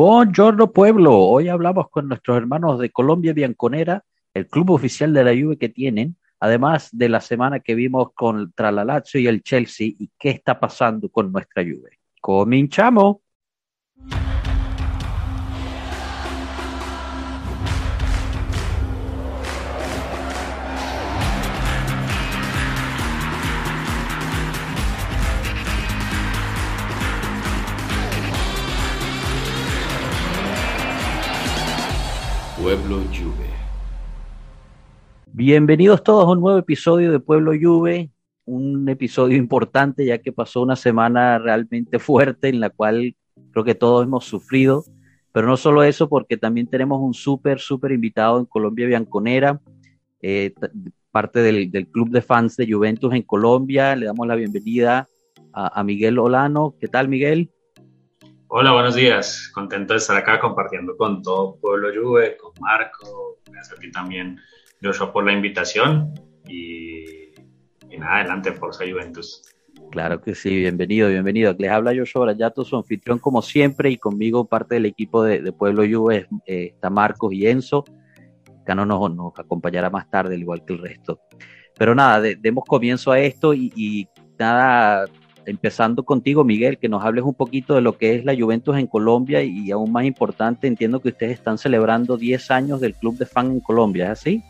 Buongiorno pueblo, hoy hablamos con nuestros hermanos de Colombia Bianconera, el club oficial de la Juve que tienen, además de la semana que vimos contra la Lazio y el Chelsea y qué está pasando con nuestra Juve. Cominchamos. Pueblo Juve. Bienvenidos todos a un nuevo episodio de Pueblo Juve, un episodio importante ya que pasó una semana realmente fuerte en la cual creo que todos hemos sufrido, pero no solo eso, porque también tenemos un súper, súper invitado en Colombia Bianconera, eh, parte del, club de fans de Juventus en Colombia. Le damos la bienvenida a, a Miguel Olano. ¿Qué tal, Miguel? Hola, buenos días. Contento de estar acá compartiendo con todo Pueblo Juve, con Marco, gracias a ti también, Joshua, por la invitación. Y, y nada, adelante, Forza Juventus. Claro que sí, bienvenido, bienvenido. Les habla Joshua Brayato, su anfitrión como siempre, y conmigo parte del equipo de, de Pueblo Juve eh, está Marcos y Enzo. Acá no nos, nos, acompañará más tarde, al igual que el resto. Pero nada, de, demos comienzo a esto y, y nada, empezando contigo, Miguel, que nos hables un poquito de lo que es la Juventus en Colombia y aún más importante, entiendo que ustedes están celebrando 10 años del club de fan en Colombia, ¿es así?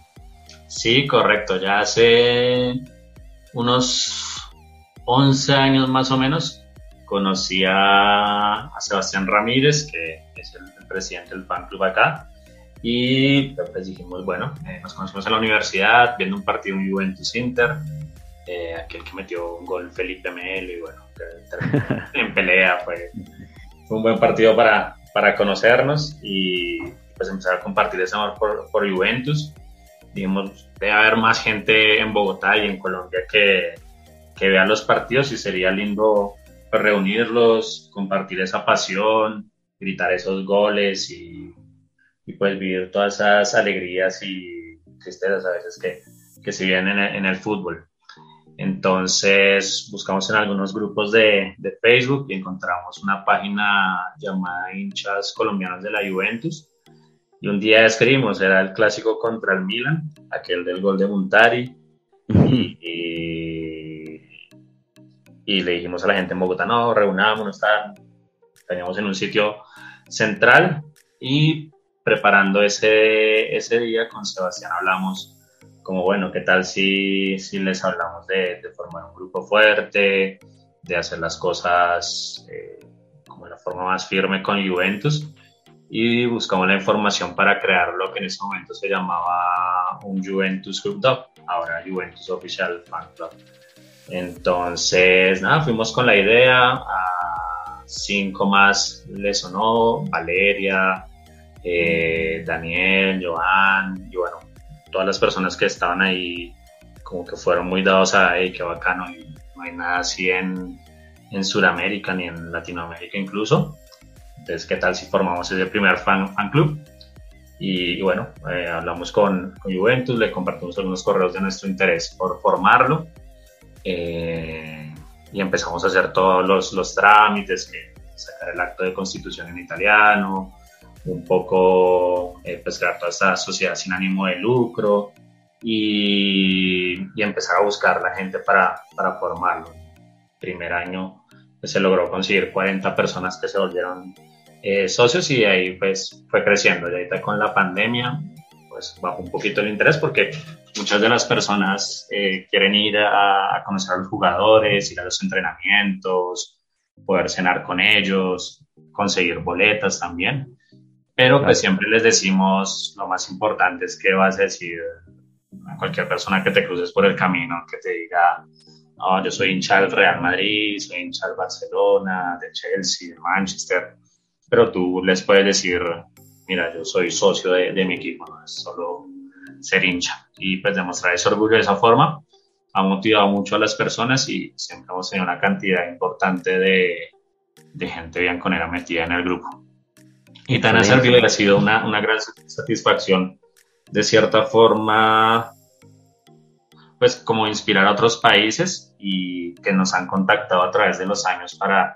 Sí, correcto. Ya hace unos 11 años más o menos conocí a, Sebastián Ramírez, que es el, el, presidente del fan club acá. Y pues dijimos, bueno, eh, nos conocimos en la universidad viendo un partido en Juventus Inter eh, aquel que metió un gol Felipe Melo y bueno, en pelea fue, un buen partido para, para conocernos y pues empezar a compartir ese amor por, por Juventus. Dijimos, debe haber más gente en Bogotá y en Colombia que, que vea los partidos y sería lindo pues, reunirlos, compartir esa pasión, gritar esos goles y, y pues vivir todas esas alegrías y tristezas a veces que, que se vienen en el, en el fútbol. Entonces buscamos en algunos grupos de, de, Facebook y encontramos una página llamada Hinchas Colombianos de la Juventus. Y un día escribimos, era el clásico contra el Milan, aquel del gol de Montari. Y, y, y, le dijimos a la gente en Bogotá, no, reunámonos, teníamos en un sitio central y preparando ese, ese día con Sebastián hablamos como bueno, ¿qué tal si, si les hablamos de, de, formar un grupo fuerte, de hacer las cosas eh, como de la forma más firme con Juventus? Y buscamos la información para crear lo que en ese momento se llamaba un Juventus Club ahora Juventus Official Fan Club. Entonces, nada, fuimos con la idea, a cinco más le sonó, Valeria, eh, Daniel, Joan, bueno, todas las personas que estaban ahí como que fueron muy dados a, hey, qué bacano, y no hay nada así en, en Sudamérica ni en Latinoamérica incluso. Entonces, ¿qué tal si formamos ese primer fan, fan club? Y, y bueno, eh, hablamos con, con, Juventus, le compartimos algunos correos de nuestro interés por formarlo eh, y empezamos a hacer todos los, los trámites, que sacar el acto de constitución en italiano, un poco eh, pues crear toda esta sociedad sin ánimo de lucro y, empezar a buscar la gente para, para formarlo. primer año pues, se logró conseguir 40 personas que se volvieron eh, socios y ahí pues fue creciendo. Y ahorita con la pandemia pues bajó un poquito el interés porque muchas de las personas eh, quieren ir a, a conocer a los jugadores, ir a los entrenamientos, poder cenar con ellos, conseguir boletas también pero pues siempre les decimos lo más importante es que vas a decir a cualquier persona que te cruces por el camino, que te diga, no, yo soy hincha del Real Madrid, soy hincha del Barcelona, de Chelsea, de Manchester, pero tú les puedes decir, mira, yo soy socio de, de mi equipo, no es solo ser hincha. Y pues demostrar ese orgullo de esa forma ha motivado mucho a las personas y siempre hemos tenido una cantidad importante de, de gente bien conera metida en el grupo. Y tan ha servido y ha sido una, una gran satisfacción, de cierta forma, pues como inspirar a otros países y que nos han contactado a través de los años para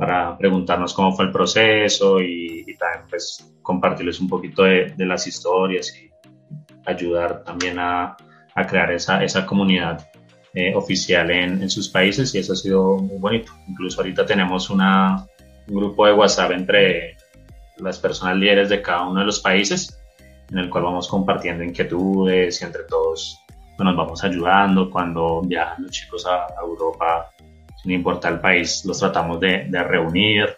para preguntarnos cómo fue el proceso y, también pues compartirles un poquito de, las historias y ayudar también a, a crear esa, esa comunidad eh, oficial en, en, sus países y eso ha sido muy bonito. Incluso ahorita tenemos una, un grupo de WhatsApp entre las personas líderes de cada uno de los países en el cual vamos compartiendo inquietudes y entre todos pues, nos vamos ayudando. Cuando viajan los chicos a, Europa, sin importar el país, los tratamos de, de, reunir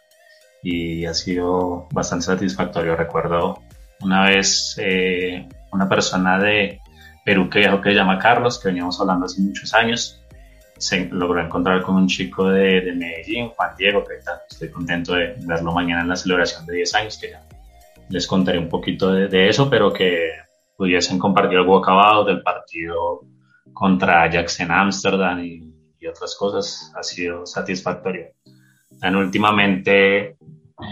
y ha sido bastante satisfactorio. Recuerdo una vez eh, una persona de Perú que viajó que se llama Carlos, que veníamos hablando hace muchos años, se logró encontrar con un chico de, de Medellín, Juan Diego, que estoy contento de verlo mañana en la celebración de 10 años, que ya les contaré un poquito de, eso, pero que pudiesen compartir algo acabado del partido contra Ajax en Ámsterdam y, otras cosas, ha sido satisfactorio. Tan últimamente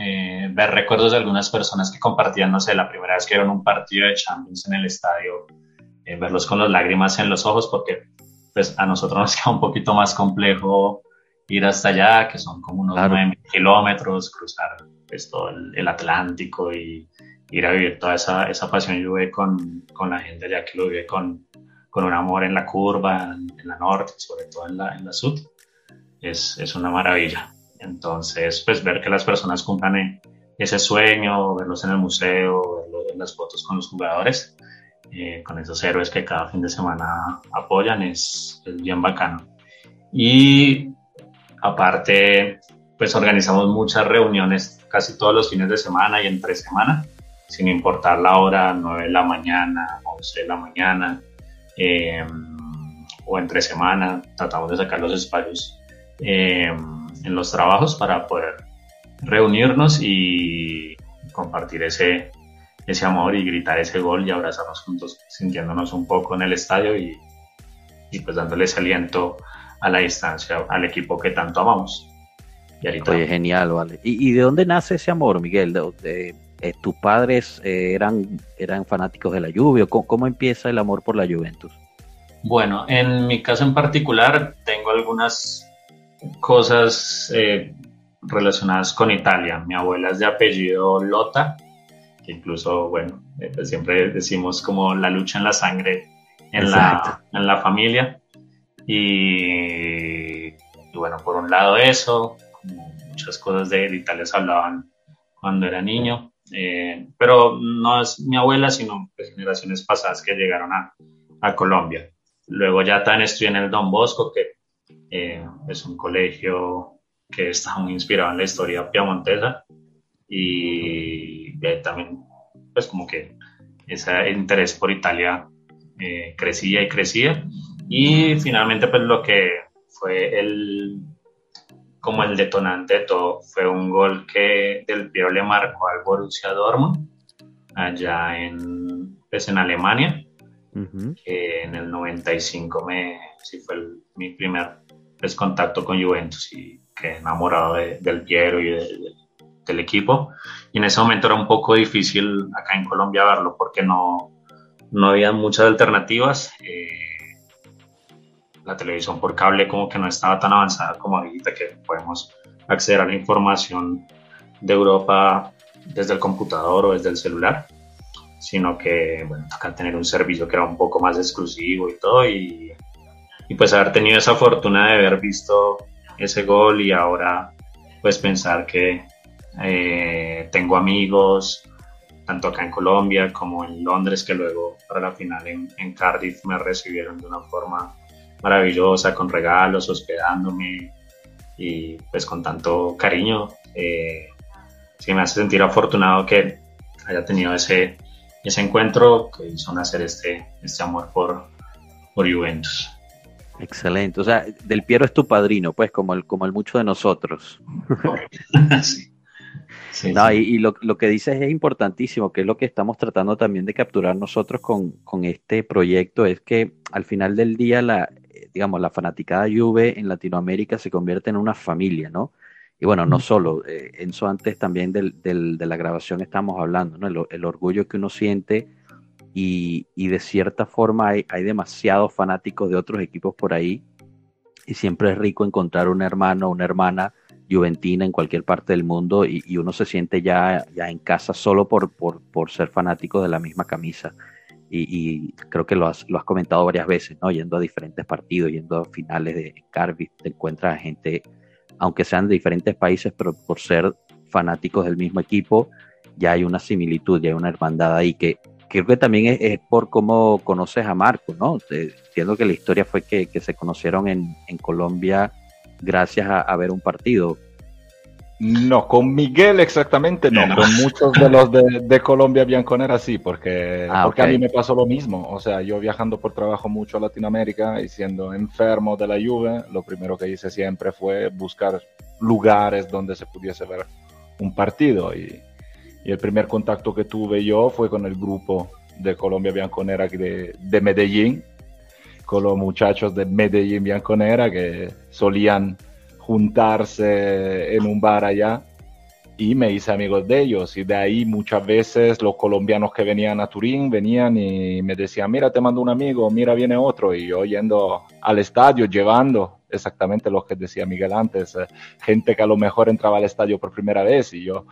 eh, ver recuerdos de algunas personas que compartían, no sé, la primera vez que vieron un partido de Champions en el estadio, eh, verlos con las lágrimas en los ojos, porque pues a nosotros nos queda un poquito más complejo ir hasta allá, que son como unos nueve kilómetros, cruzar pues, todo el, Atlántico y ir a vivir toda esa, esa pasión. Yo con, con la gente allá que lo vive con, con un amor en la curva, en, la norte, sobre todo en la, en la sur, es, es una maravilla. Entonces, pues ver que las personas cumplan ese sueño, verlos en el museo, verlos en las fotos con los jugadores, eh, con esos héroes que cada fin de semana apoyan, es, es bien bacano. Y aparte, pues organizamos muchas reuniones casi todos los fines de semana y entre semana, sin importar la hora, 9 de la mañana, 11 de la mañana eh, o entre semana, tratamos de sacar los espacios eh, en los trabajos para poder reunirnos y compartir ese, ese amor y gritar ese gol y abrazarnos juntos, sintiéndonos un poco en el estadio y, y pues dándoles aliento a la distancia al equipo que tanto amamos. Y Oye, genial, vale. ¿Y, de dónde nace ese amor, Miguel? De, eh, ¿Tus padres eh, eran, eran fanáticos de la lluvia? ¿Cómo, empieza el amor por la Juventus? Bueno, en mi caso en particular tengo algunas cosas eh, relacionadas con Italia. Mi abuela es de apellido Lota, incluso, bueno, pues siempre decimos como la lucha en la sangre en, la, en la, familia. Y, y, bueno, por un lado eso, muchas cosas de Italia se hablaban cuando era niño, eh, pero no es mi abuela, sino pues, generaciones pasadas que llegaron a, a, Colombia. Luego ya también estudié en el Don Bosco, que eh, es un colegio que está muy inspirado en la historia piamontesa y también pues como que ese interés por Italia eh, crecía y crecía y finalmente pues lo que fue el como el detonante de todo fue un gol que Del Piero le marcó al Borussia Dortmund allá en, pues en Alemania. que en el 95 me, sí fue mi primer pues, contacto con Juventus y que enamorado del Piero y del equipo. Y en ese momento era un poco difícil acá en Colombia verlo porque no, no había muchas alternativas. Eh, la televisión por cable como que no estaba tan avanzada como ahorita que podemos acceder a la información de Europa desde el computador o desde el celular, sino que, bueno, toca tener un servicio que era un poco más exclusivo y todo, y, y pues haber tenido esa fortuna de haber visto ese gol y ahora pues pensar que eh, tengo amigos, tanto acá en Colombia como en Londres, que luego para la final en, en Cardiff me recibieron de una forma maravillosa, con regalos, hospedándome y pues con tanto cariño. Eh, sí me hace sentir afortunado que haya tenido ese, ese encuentro que hizo nacer este, este amor por, por Juventus. Excelente. O sea, Del Piero es tu padrino, pues, como el, como el mucho de nosotros. sí. Y, lo, que dices es importantísimo, que es lo que estamos tratando también de capturar nosotros con, con este proyecto, es que al final del día la, digamos, la fanaticada Juve en Latinoamérica se convierte en una familia, ¿no? Y bueno, no solo, eh, Enzo, antes también del, del, de la grabación estamos hablando, ¿no? El, orgullo que uno siente y, y de cierta forma hay, hay, demasiados fanáticos de otros equipos por ahí y siempre es rico encontrar un hermano o una hermana juventina en cualquier parte del mundo y, uno se siente ya, ya en casa solo por, por, por ser fanático de la misma camisa. Y, creo que lo has, lo has comentado varias veces, ¿no? Yendo a diferentes partidos, yendo a finales de Cardiff, te encuentras a gente, aunque sean de diferentes países, pero por ser fanáticos del mismo equipo, ya hay una similitud, ya hay una hermandad ahí que creo que también es, por cómo conoces a Marco, ¿no? Entiendo que la historia fue que, se conocieron en, en Colombia gracias a, ver un partido. No, con Miguel exactamente no, con muchos de los de, Colombia Bianconera sí, porque, ah, porque a mí me pasó lo mismo. O sea, yo viajando por trabajo mucho a Latinoamérica y siendo enfermo de la lluvia, lo primero que hice siempre fue buscar lugares donde se pudiese ver un partido. Y, y el primer contacto que tuve yo fue con el grupo de Colombia Bianconera de, de Medellín, con los muchachos de Medellín Bianconera que solían juntarse en un bar allá y me hice amigos de ellos. Y de ahí muchas veces los colombianos que venían a Turín venían y me decían, mira, te mando un amigo, mira, viene otro y yo yendo al estadio llevando exactamente lo que decía Miguel antes, eh, gente que a lo mejor entraba al estadio por primera vez. Y yo,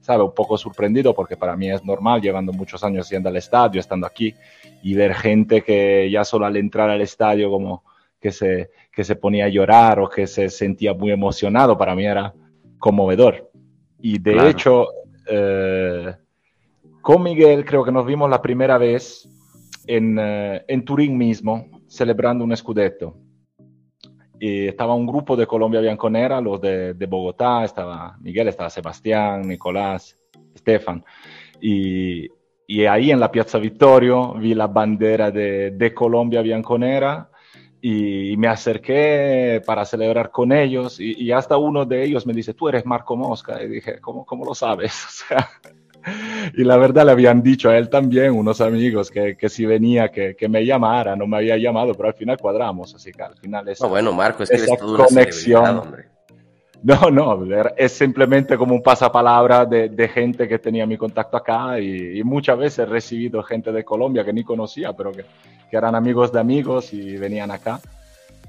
sabe, un poco sorprendido porque para mí es normal llevando muchos años yendo al estadio, estando aquí y ver gente que ya solo al entrar al estadio como que se, que se ponía a llorar o que se sentía muy emocionado, para mí era conmovedor. Y de hecho, eh, con Miguel creo que nos vimos la primera vez en, eh, en Turín mismo, celebrando un scudetto. Y estaba un grupo de Colombia Bianconera, los de, de Bogotá, estaba Miguel, estaba Sebastián, Nicolás, Estefan. Y, y ahí en la Piazza Vittorio vi la bandera de, de Colombia Bianconera y, me acerqué para celebrar con ellos y, hasta uno de ellos me dice, tú eres Marco Mosca. Y dije, ¿cómo, cómo lo sabes? y la verdad le habían dicho a él también, unos amigos, que, que si venía, que, que, me llamara, no me había llamado, pero al final cuadramos, así que al final esa, bueno, Marco, es que conexión, hombre. No, no, es simplemente como un pasapalabra de, de gente que tenía mi contacto acá y, muchas veces he recibido gente de Colombia que ni conocía, pero que, eran amigos de amigos y venían acá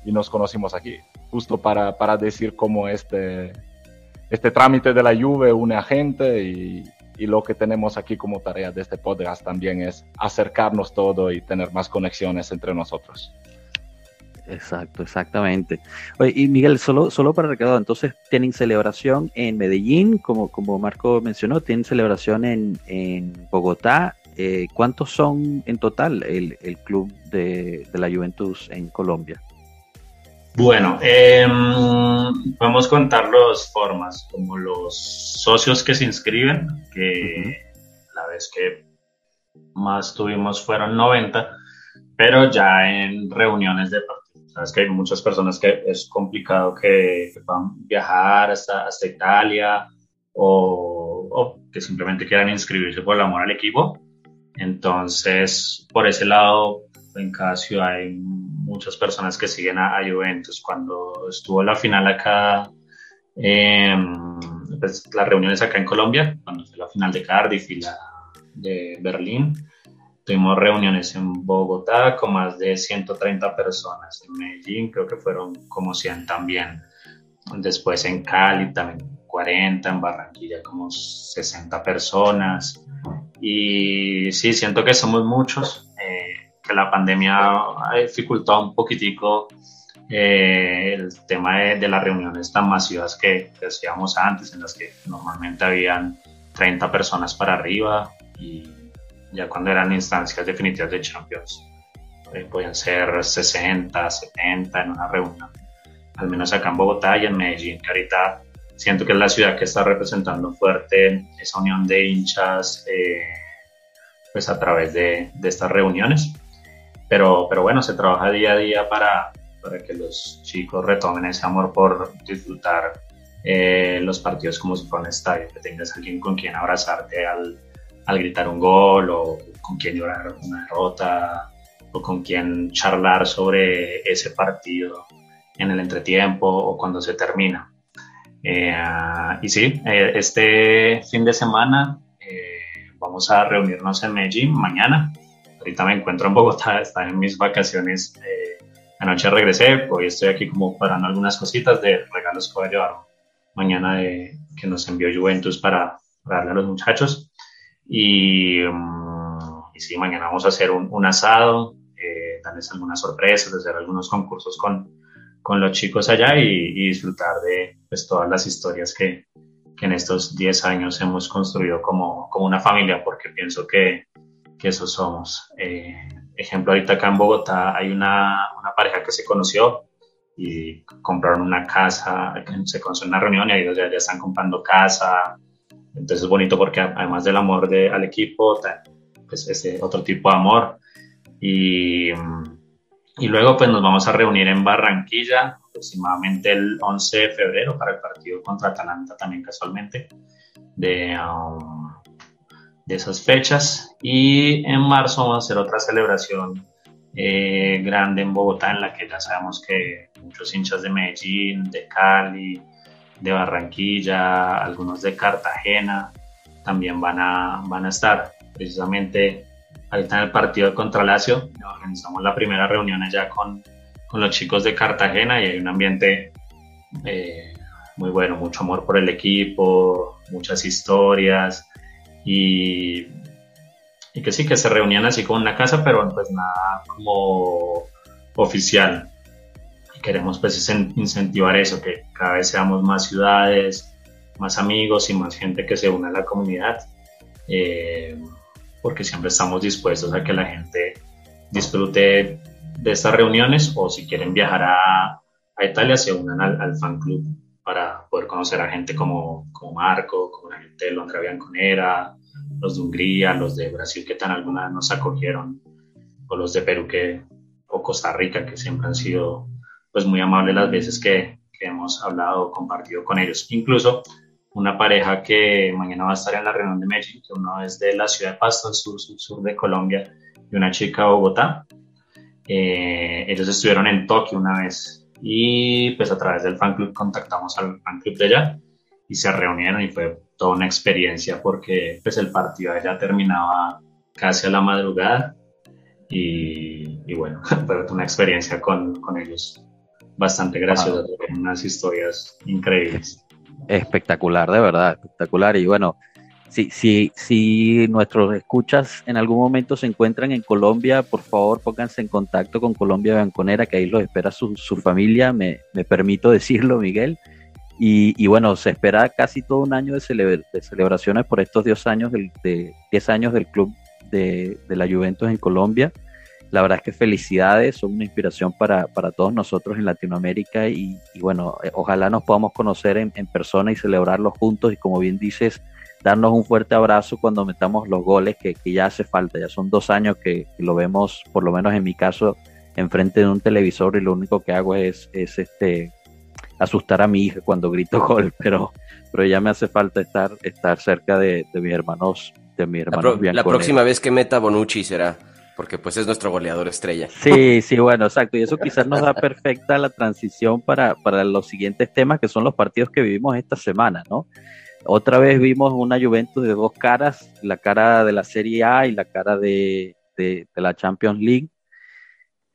y nos conocimos aquí, justo para, para decir cómo este, este trámite de la lluvia une a gente y, y lo que tenemos aquí como tarea de este podcast también es acercarnos todo y tener más conexiones entre nosotros. Exacto, exactamente. Oye, y Miguel, solo, solo para recordar, entonces tienen celebración en Medellín, como, como Marco mencionó, tienen celebración en, en Bogotá. Eh, ¿Cuántos son en total el, el club de, de, la Juventus en Colombia? Bueno, eh, podemos contar las formas, como los socios que se inscriben, que la vez que más tuvimos fueron 90, pero ya en reuniones de Sabes que hay muchas personas que es complicado que, puedan viajar hasta, hasta Italia o, o, que simplemente quieran inscribirse por el amor al equipo. Entonces, por ese lado, en cada ciudad hay muchas personas que siguen a, Juventus. Cuando estuvo la final acá, eh, pues, las reuniones acá en Colombia, cuando fue la final de Cardiff y la de Berlín, Tuvimos reuniones en Bogotá con más de 130 personas, en Medellín creo que fueron como 100 también, después en Cali también 40, en Barranquilla como 60 personas. Y sí, siento que somos muchos, eh, que la pandemia ha dificultado un poquitico eh, el tema de, de, las reuniones tan masivas que, que hacíamos antes, en las que normalmente habían 30 personas para arriba y ya cuando eran instancias definitivas de Champions. Eh, podían ser 60, 70 en una reunión, al menos acá en Bogotá y en Medellín, que ahorita siento que es la ciudad que está representando fuerte esa unión de hinchas eh, pues a través de, de, estas reuniones. Pero, pero bueno, se trabaja día a día para, para que los chicos retomen ese amor por disfrutar eh, los partidos como si fuera un estadio, que tengas alguien con quien abrazarte al, al gritar un gol o con quien llorar una derrota o con quien charlar sobre ese partido en el entretiempo o cuando se termina. Eh, y sí, eh, este fin de semana eh, vamos a reunirnos en Medellín mañana. Ahorita me encuentro en Bogotá, están en mis vacaciones. anoche regresé, hoy estoy aquí como parando algunas cositas de regalos que voy a llevar mañana de, que nos envió Juventus para, darle a los muchachos. Y, um, y sí, mañana vamos a hacer un, asado, eh, darles algunas sorpresas, hacer algunos concursos con, con los chicos allá y, disfrutar de pues, todas las historias que, que en estos 10 años hemos construido como, como una familia, porque pienso que, que eso somos. Eh, ejemplo, ahorita acá en Bogotá hay una, una, pareja que se conoció y compraron una casa, se conoció en una reunión y ellos ya, ya están comprando casa. Entonces es bonito porque además del amor de, al equipo, pues ese otro tipo de amor. Y, y luego pues nos vamos a reunir en Barranquilla aproximadamente el 11 de febrero para el partido contra Atalanta también casualmente de, um, de esas fechas. Y en marzo vamos a hacer otra celebración eh, grande en Bogotá en la que ya sabemos que muchos hinchas de Medellín, de Cali, de Barranquilla, algunos de Cartagena también van a, van a estar. Precisamente ahorita en el partido contra Lazio organizamos la primera reunión allá con, con los chicos de Cartagena y hay un ambiente eh, muy bueno, mucho amor por el equipo, muchas historias y, que sí, que se reunían así como en la casa, pero pues nada como oficial. Queremos pues incentivar eso, que cada vez seamos más ciudades, más amigos y más gente que se une a la comunidad, eh, porque siempre estamos dispuestos a que la gente disfrute de estas reuniones o si quieren viajar a, a Italia se unan al, al, fan club para poder conocer a gente como, como Marco, como la gente de Londra Bianconera, los de Hungría, los de Brasil que tan alguna nos acogieron, o los de Perú que, o Costa Rica que siempre han sido pues muy amables las veces que, que hemos hablado compartido con ellos. Incluso una pareja que mañana va a estar en la reunión de México, uno es de la ciudad de Pasto, sur, sur, de Colombia, y una chica de Bogotá. Eh, ellos estuvieron en Tokio una vez y pues a través del fan club contactamos al fan club de allá y se reunieron y fue toda una experiencia porque pues el partido ya terminaba casi a la madrugada y, y bueno, fue una experiencia con, con ellos bastante graciosa, unas historias increíbles. Espectacular, de verdad, espectacular. Y bueno, si, si, si nuestros escuchas en algún momento se encuentran en Colombia, por favor pónganse en contacto con Colombia Banconera, que ahí los espera su, su familia, me, me permito decirlo, Miguel. Y, bueno, se espera casi todo un año de, celebraciones por estos 10 años del, de, 10 años del club de, la Juventus en Colombia. La verdad es que felicidades, son una inspiración para, todos nosotros en Latinoamérica y, bueno, eh, ojalá nos podamos conocer en, persona y celebrarlos juntos y como bien dices, darnos un fuerte abrazo cuando metamos los goles que, ya hace falta. Ya son dos años que, lo vemos, por lo menos en mi caso, enfrente de un televisor y lo único que hago es, es este asustar a mi hija cuando grito gol, pero, pero ya me hace falta estar, estar cerca de, mis hermanos, de mis hermanos La, la próxima vez que meta Bonucci será, porque pues es nuestro goleador estrella. Sí, sí, bueno, exacto, y eso quizás nos da perfecta la transición para, para los siguientes temas, que son los partidos que vivimos esta semana, ¿no? Otra vez vimos una Juventus de dos caras, la cara de la Serie A y la cara de, de la Champions League.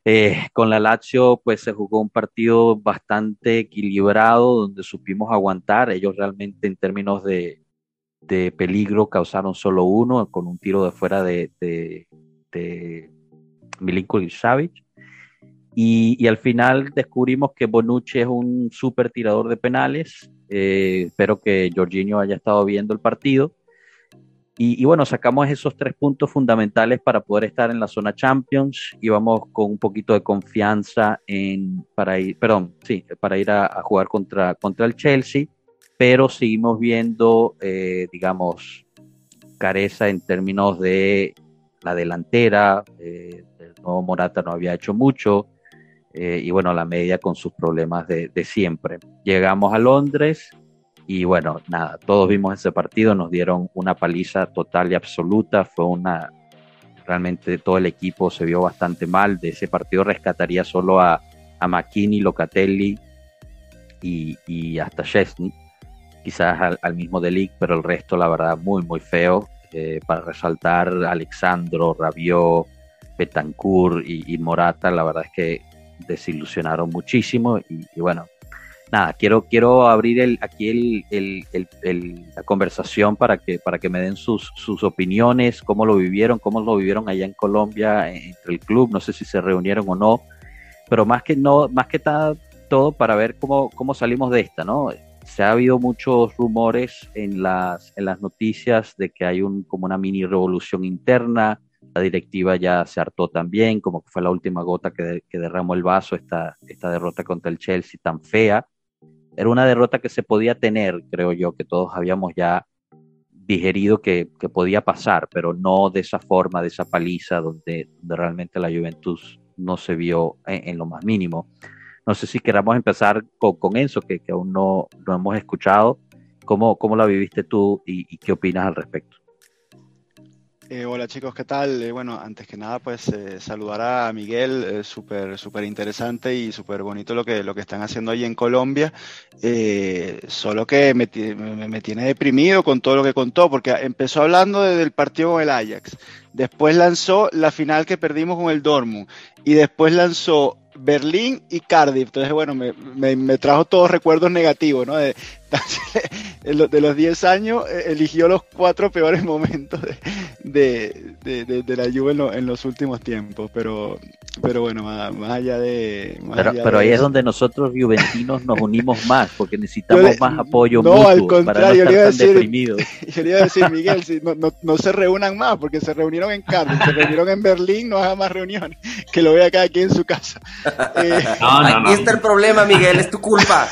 Eh, con la Lazio, pues se jugó un partido bastante equilibrado, donde supimos aguantar. Ellos realmente, en términos de, peligro, causaron solo uno, con un tiro de fuera de, de, de Milinkovic Savic. Y, al final descubrimos que Bonucci es un súper tirador de penales. Eh, espero que Jorginho haya estado viendo el partido. Y, bueno, sacamos esos tres puntos fundamentales para poder estar en la zona Champions y vamos con un poquito de confianza para ir, perdón, sí, para ir a, jugar contra, contra el Chelsea, pero seguimos viendo, eh, digamos, careza en términos de la delantera, eh, el nuevo Morata no había hecho mucho, eh, y bueno, la media con sus problemas de, siempre. Llegamos a Londres y bueno, nada, todos vimos ese partido, nos dieron una paliza total y absoluta, fue una, realmente todo el equipo se vio bastante mal, de ese partido rescataría solo a, a McKinney, Locatelli y, y hasta Chesney, quizás al, mismo Delic, pero el resto la verdad muy muy feo, eh, para resaltar Alexandro, Rabiot, Betancourt y, Morata, la verdad es que desilusionaron muchísimo y, y bueno, nada, quiero, quiero abrir el, aquí el, la conversación para que, para que me den sus, opiniones, cómo lo vivieron, cómo lo vivieron allá en Colombia entre el club, no sé si se reunieron o no, pero más que no, más que todo para ver cómo, cómo salimos de esta, ¿no? Se ha habido muchos rumores en las, en las noticias de que hay un, como una mini revolución interna, la directiva ya se hartó también, como que fue la última gota que, derramó el vaso esta, esta derrota contra el Chelsea tan fea era una derrota que se podía tener, creo yo, que todos habíamos ya digerido que, podía pasar, pero no de esa forma, de esa paliza donde, realmente la Juventus no se vio en, lo más mínimo. No sé si queramos empezar con, Enzo, que, aún no, no, hemos escuchado. ¿Cómo, ¿Cómo la viviste tú y qué opinas al respecto? Eh, hola chicos, ¿qué tal? Eh, bueno, antes que nada, pues eh, saludar a Miguel, súper súper interesante y súper bonito lo que, lo que están haciendo ahí en Colombia. solo que me, me, tiene deprimido con todo lo que contó, porque empezó hablando del partido con el Ajax, después lanzó la final que perdimos con el Dortmund y después lanzó Berlín y Cardiff. Entonces, bueno, me, me, trajo todos recuerdos negativos, ¿no? De, de los 10 años eh, eligió los cuatro peores momentos de, de, la Juve en, los últimos tiempos, pero, pero bueno, más, allá de... pero, ahí es donde nosotros juventinos nos unimos más, porque necesitamos más apoyo no, al contrario, para no estar tan deprimidos. Yo le iba a decir, Miguel, no, no, no, se reúnan más, porque se reunieron en Cardiff, se reunieron en Berlín, no hagan más reuniones, que lo vea cada quien en su casa. Eh, Aquí está el problema, Miguel, es tu culpa.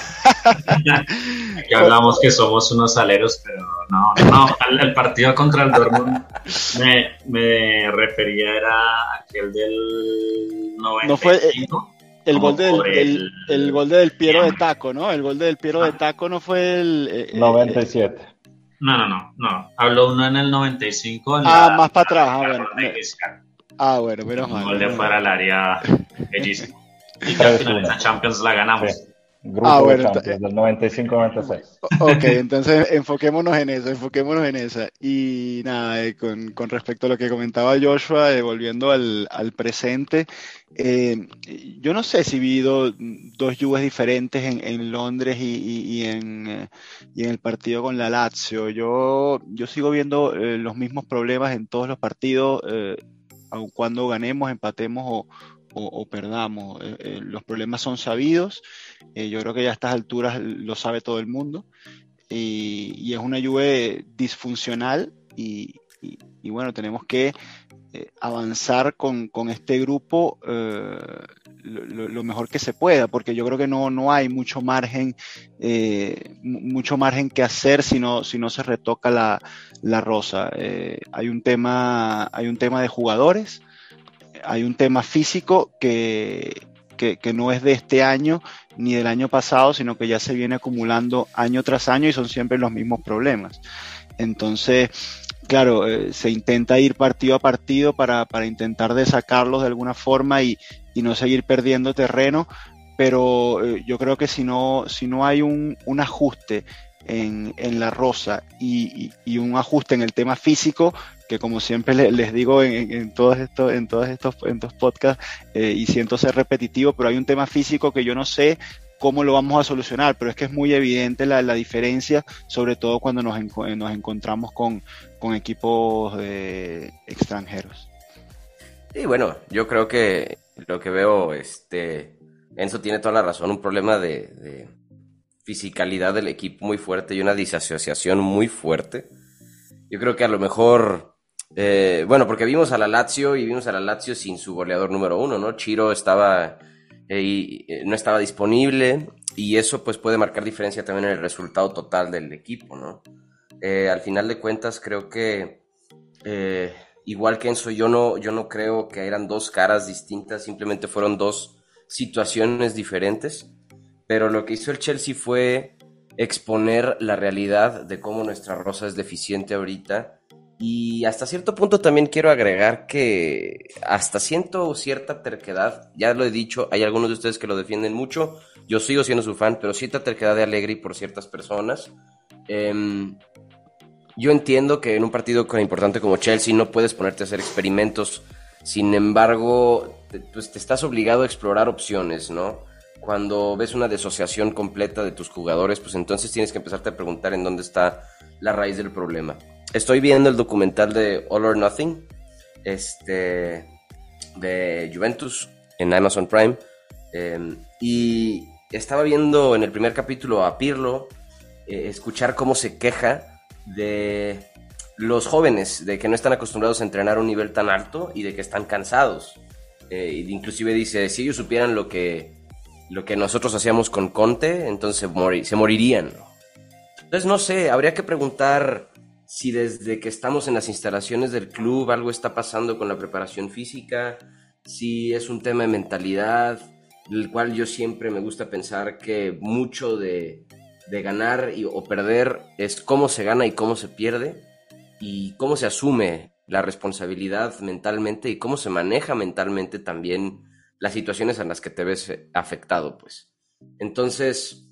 Aquí hablamos que somos unos aleros, pero no, no, el partido contra el Dortmund me, me refería era aquel del 95. No fue el, gol del, el, gol del Piero de Taco, ¿no? El gol del Piero de Taco no fue el... 97. Eh, eh, no, no, no, no. Habló uno en el 95. ah, más para atrás. Ah, bueno. Ah, bueno, menos mal. Un gol de fuera al área bellísimo. Y que al final esa Champions la ganamos. Grupo ah, bueno, de del 95-96. Ok, entonces enfoquémonos en eso, enfoquémonos en esa. Y nada, eh, con, con, respecto a lo que comentaba Joshua, eh, volviendo al, al presente, eh, yo no sé si vi dos Juves diferentes en, en Londres y, y, en, y, en, el partido con la Lazio. Yo, yo sigo viendo los mismos problemas en todos los partidos, aun cuando ganemos, empatemos o, o, perdamos. Eh, eh, los problemas son sabidos. Eh, yo creo que ya a estas alturas lo sabe todo el mundo. Y, es una lluvia disfuncional y, bueno, tenemos que avanzar con, este grupo lo, mejor que se pueda, porque yo creo que no, no hay mucho margen, mucho margen que hacer si no, si no se retoca la, la rosa. hay, un tema, hay un tema de jugadores, hay un tema físico que, no es de este año ni del año pasado, sino que ya se viene acumulando año tras año y son siempre los mismos problemas. Entonces, claro, eh, se intenta ir partido a partido para, intentar desacarlos de alguna forma y, no seguir perdiendo terreno, pero eh, yo creo que si no, si no hay un, ajuste en, la rosa y, un ajuste en el tema físico, que como siempre les, digo en, todos estos, en todos estos, en estos podcasts, eh, y siento ser repetitivo, pero hay un tema físico que yo no sé cómo lo vamos a solucionar, pero es que es muy evidente la, diferencia, sobre todo cuando nos, nos encontramos con, con equipos eh, extranjeros. Y bueno, yo creo que lo que veo, este, Enzo tiene toda la razón, un problema de, de fisicalidad del equipo muy fuerte y una disasociación muy fuerte. Yo creo que a lo mejor eh, bueno, porque vimos a la Lazio y vimos a la Lazio sin su goleador número uno, ¿no? Chiro estaba eh, eh, no estaba disponible y eso pues puede marcar diferencia también en el resultado total del equipo, ¿no? al final de cuentas creo que igual que Enzo, yo no, yo no creo que eran dos caras distintas, simplemente fueron dos situaciones diferentes, pero lo que hizo el Chelsea fue exponer la realidad de cómo nuestra rosa es deficiente ahorita y hasta cierto punto también quiero agregar que hasta siento cierta terquedad, ya lo he dicho, hay algunos de ustedes que lo defienden mucho, yo sigo siendo su fan, pero cierta terquedad de Allegri por ciertas personas. Em, yo entiendo que en un partido tan importante como Chelsea no puedes ponerte a hacer experimentos, sin embargo, pues te estás obligado a explorar opciones, ¿no? cuando ves una desociación completa de tus jugadores, pues entonces tienes que empezarte a preguntar en dónde está la raíz del problema. Estoy viendo el documental de All or Nothing, este, de Juventus en Amazon Prime, em, y estaba viendo en el primer capítulo a Pirlo eh, escuchar cómo se queja de los jóvenes, de que no están acostumbrados a entrenar a un nivel tan alto y de que están cansados. Eh, inclusive dice, si ellos supieran lo que, lo que nosotros hacíamos con Conte, entonces se morirían. Entonces no sé, habría que preguntar si desde que estamos en las instalaciones del club algo está pasando con la preparación física, si es un tema de mentalidad, el cual yo siempre me gusta pensar que mucho de, ganar o perder es cómo se gana y cómo se pierde y cómo se asume la responsabilidad mentalmente y cómo se maneja mentalmente también las situaciones en las que te ves afectado, pues. Entonces,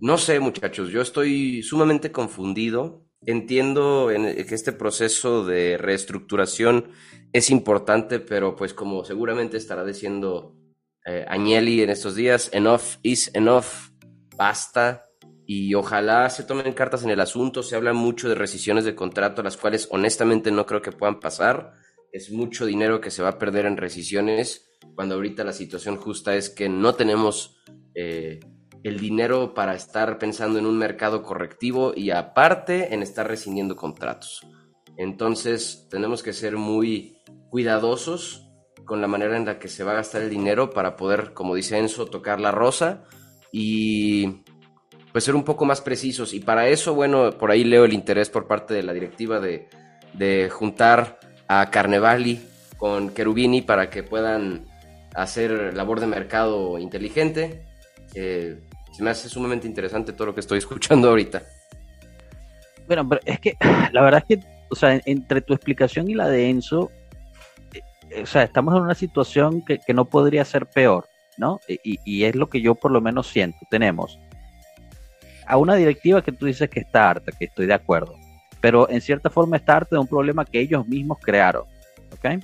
no sé, muchachos, yo estoy sumamente confundido. Entiendo que este proceso de reestructuración es importante, pero pues como seguramente estará diciendo eh, Agnelli en estos días, enough is enough, basta. Y ojalá se tomen cartas en el asunto. Se habla mucho de rescisiones de contrato, las cuales honestamente no creo que puedan pasar. Es mucho dinero que se va a perder en rescisiones, cuando ahorita la situación justa es que no tenemos eh, el dinero para estar pensando en un mercado correctivo y aparte en estar rescindiendo contratos. Entonces tenemos que ser muy cuidadosos con la manera en la que se va a gastar el dinero para poder, como dice Enzo, tocar la rosa y pues ser un poco más precisos. Y para eso, bueno, por ahí leo el interés por parte de la directiva de, juntar a Carnevali con Cherubini para que puedan hacer labor de mercado inteligente. Eh, se me hace sumamente interesante todo lo que estoy escuchando ahorita. Bueno, pero es que la verdad es que, o sea, entre tu explicación y la de Enzo, eh, o sea, estamos en una situación que, no podría ser peor, ¿no? Y, es lo que yo por lo menos siento. Tenemos a una directiva que tú dices que está harta, que estoy de acuerdo, pero en cierta forma está harta de un problema que ellos mismos crearon, ¿ok?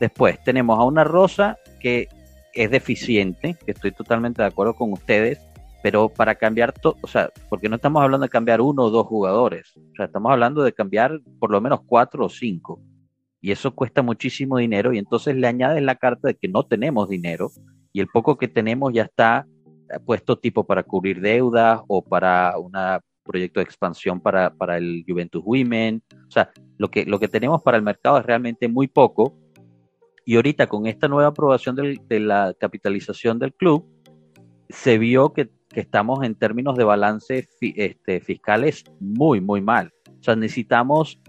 Después tenemos a una Rosa que es deficiente, que estoy totalmente de acuerdo con ustedes, pero para cambiar todo, o sea, porque no estamos hablando de cambiar uno o dos jugadores, o sea, estamos hablando de cambiar por lo menos cuatro o cinco, y eso cuesta muchísimo dinero, y entonces le añades la carta de que no tenemos dinero, y el poco que tenemos ya está puesto tipo para cubrir deudas o para un proyecto de expansión para, para el Juventus Women, o sea, lo que, lo que tenemos para el mercado es realmente muy poco, y ahorita con esta nueva aprobación de la capitalización del club, se vio que que estamos en términos de balance este, fiscales muy, muy mal. O sea, necesitamos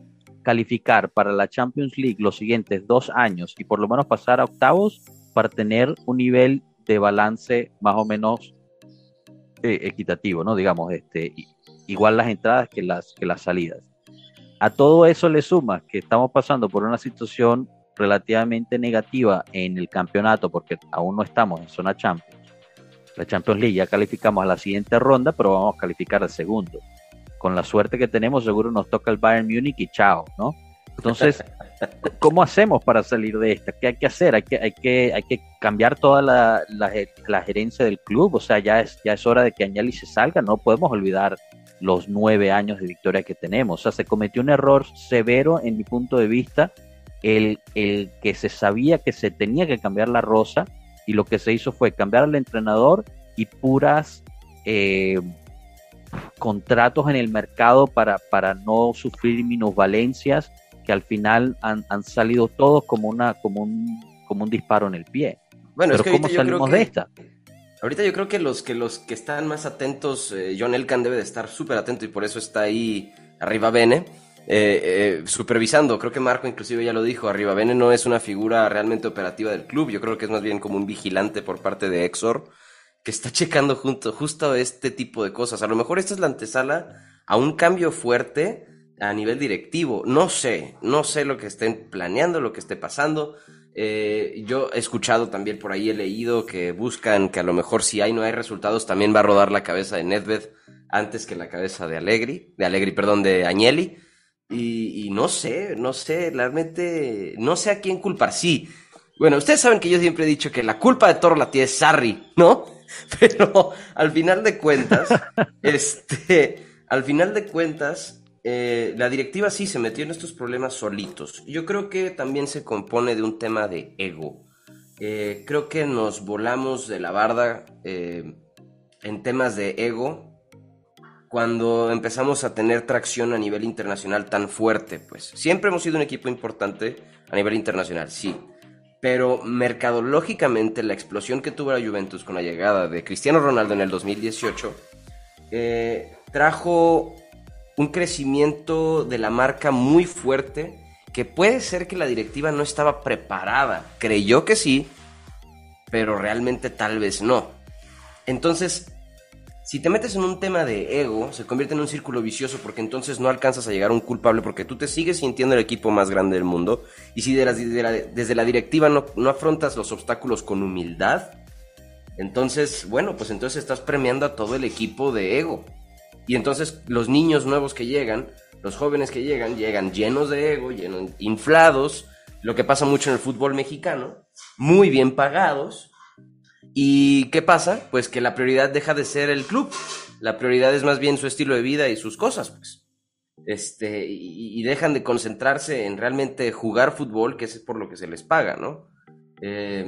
calificar para la Champions League los siguientes dos años y por lo menos pasar a octavos para tener un nivel de balance más o menos eh, equitativo, ¿no? Digamos, este, igual las entradas que las, que las salidas. A todo eso le suma que estamos pasando por una situación relativamente negativa en el campeonato porque aún no estamos en zona Champions la Champions League. Ya calificamos a la siguiente ronda, pero vamos a calificar al segundo. Con la suerte que tenemos, seguro nos toca el Bayern Múnich y chao, ¿no? Entonces, ¿cómo hacemos para salir de esta? ¿Qué hay que hacer? Hay que, hay que, hay que cambiar toda la, la, gerencia del club. O sea, ya es, ya es hora de que Añali se salga. No podemos olvidar los nueve años de victoria que tenemos. O sea, se cometió un error severo en mi punto de vista, el, el que se sabía que se tenía que cambiar la rosa y lo que se hizo fue cambiar al entrenador y puras eh, contratos en el mercado para, para no sufrir minusvalencias que al final han, salido todos como, una, como, un, como un disparo en el pie. Bueno, Pero ¿cómo salimos de esta? Ahorita yo creo que los que, los que están más atentos, eh, John Elkan debe de estar súper atento y por eso está ahí arriba Bene eh, eh, supervisando. Creo que Marco inclusive ya lo dijo, Arriba Bene no es una figura realmente operativa del club, yo creo que es más bien como un vigilante por parte de Exor, que está checando justo este tipo de cosas. A lo mejor esta es la antesala a un cambio fuerte a nivel directivo. No sé, no sé lo que estén planeando, lo que esté pasando. Eh, yo he escuchado también por ahí, he leído que buscan que a lo mejor si hay no hay resultados, también va a rodar la cabeza de Nedved antes que la cabeza de Allegri, de Allegri, perdón, de Agnelli. Y, no sé, no sé, realmente no sé a quién culpar. Sí, bueno, ustedes saben que yo siempre he dicho que la culpa de todo la tiene Sarri, ¿no? Pero al final de cuentas, este, al final de cuentas, eh, la directiva sí se metió en estos problemas solitos. Yo creo que también se compone de un tema de ego. Eh, creo que nos volamos de la barda eh, en temas de ego cuando empezamos a tener tracción a nivel internacional tan fuerte. Pues siempre hemos sido un equipo importante a nivel internacional, sí. Pero mercadológicamente la explosión que tuvo la Juventus con la llegada de Cristiano Ronaldo en el 2018 trajo un crecimiento de la marca muy fuerte que puede ser que la directiva no estaba preparada. Creyó que sí, pero realmente tal vez no. Entonces, si te metes en un tema de ego, se convierte en un círculo vicioso porque entonces no alcanzas a llegar a un culpable porque tú te sigues sintiendo el equipo más grande del mundo y si desde la directiva no, no afrontas los obstáculos con humildad, entonces, bueno, pues entonces estás premiando a todo el equipo de ego. Y entonces los niños nuevos que llegan, los jóvenes que llegan, llegan llenos de ego, llenos, inflados, lo que pasa mucho en el fútbol mexicano, muy bien pagados. ¿Y qué pasa? Pues que la prioridad deja de ser el club. La prioridad es más bien su estilo de vida y sus cosas, pues. Este, y, dejan de concentrarse en realmente jugar fútbol, que es por lo que se les paga, ¿no? Eh,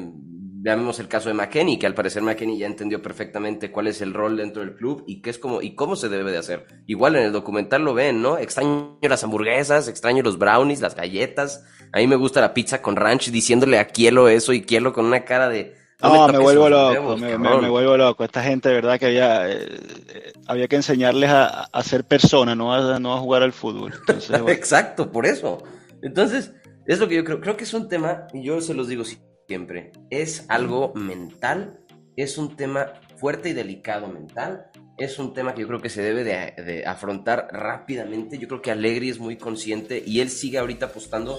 veamos el caso de McKenny, que al parecer McKenny ya entendió perfectamente cuál es el rol dentro del club y qué es como y cómo se debe de hacer. Igual en el documental lo ven, ¿no? Extraño las hamburguesas, extraño los brownies, las galletas. A mí me gusta la pizza con ranch diciéndole a Kielo eso y Kielo con una cara de no, me, vuelvo loco, me, vuelvo loco. Esta gente, de verdad, que había, eh, eh, había que enseñarles a, ser persona, no a, no a jugar al fútbol. Exacto, por eso. Entonces, es lo que yo creo. Creo que es un tema, y yo se los digo, siempre. Es algo mental, es un tema fuerte y delicado mental, es un tema que yo creo que se debe de, afrontar rápidamente. Yo creo que Allegri es muy consciente y él sigue ahorita apostando